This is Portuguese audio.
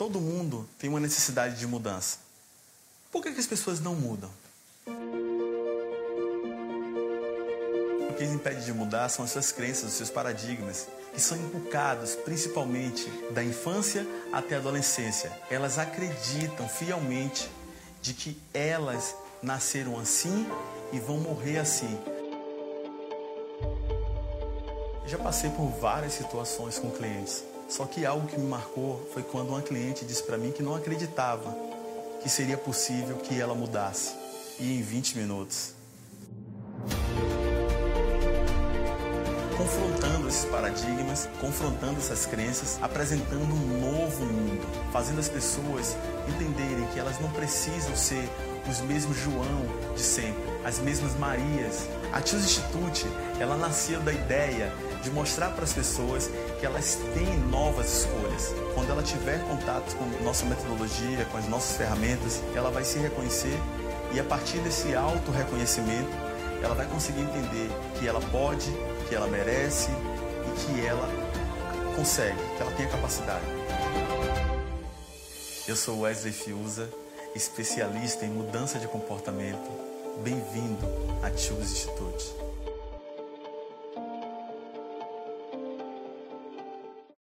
Todo mundo tem uma necessidade de mudança. Por que, que as pessoas não mudam? O que as impede de mudar são as suas crenças, os seus paradigmas, que são inculcados principalmente da infância até a adolescência. Elas acreditam fielmente de que elas nasceram assim e vão morrer assim. Já passei por várias situações com clientes. Só que algo que me marcou foi quando uma cliente disse para mim que não acreditava que seria possível que ela mudasse. E em 20 minutos. Confrontando esses paradigmas, confrontando essas crenças, apresentando um novo mundo, fazendo as pessoas entenderem que elas não precisam ser os mesmos João de sempre, as mesmas Marias. A Tios Institute, ela nasceu da ideia de mostrar para as pessoas que elas têm novas escolhas. Quando ela tiver contato com nossa metodologia, com as nossas ferramentas, ela vai se reconhecer e a partir desse auto-reconhecimento, ela vai conseguir entender que ela pode, que ela merece e que ela consegue, que ela tem a capacidade. Eu sou Wesley Fiuza, especialista em mudança de comportamento. Bem-vindo à Choose Institute.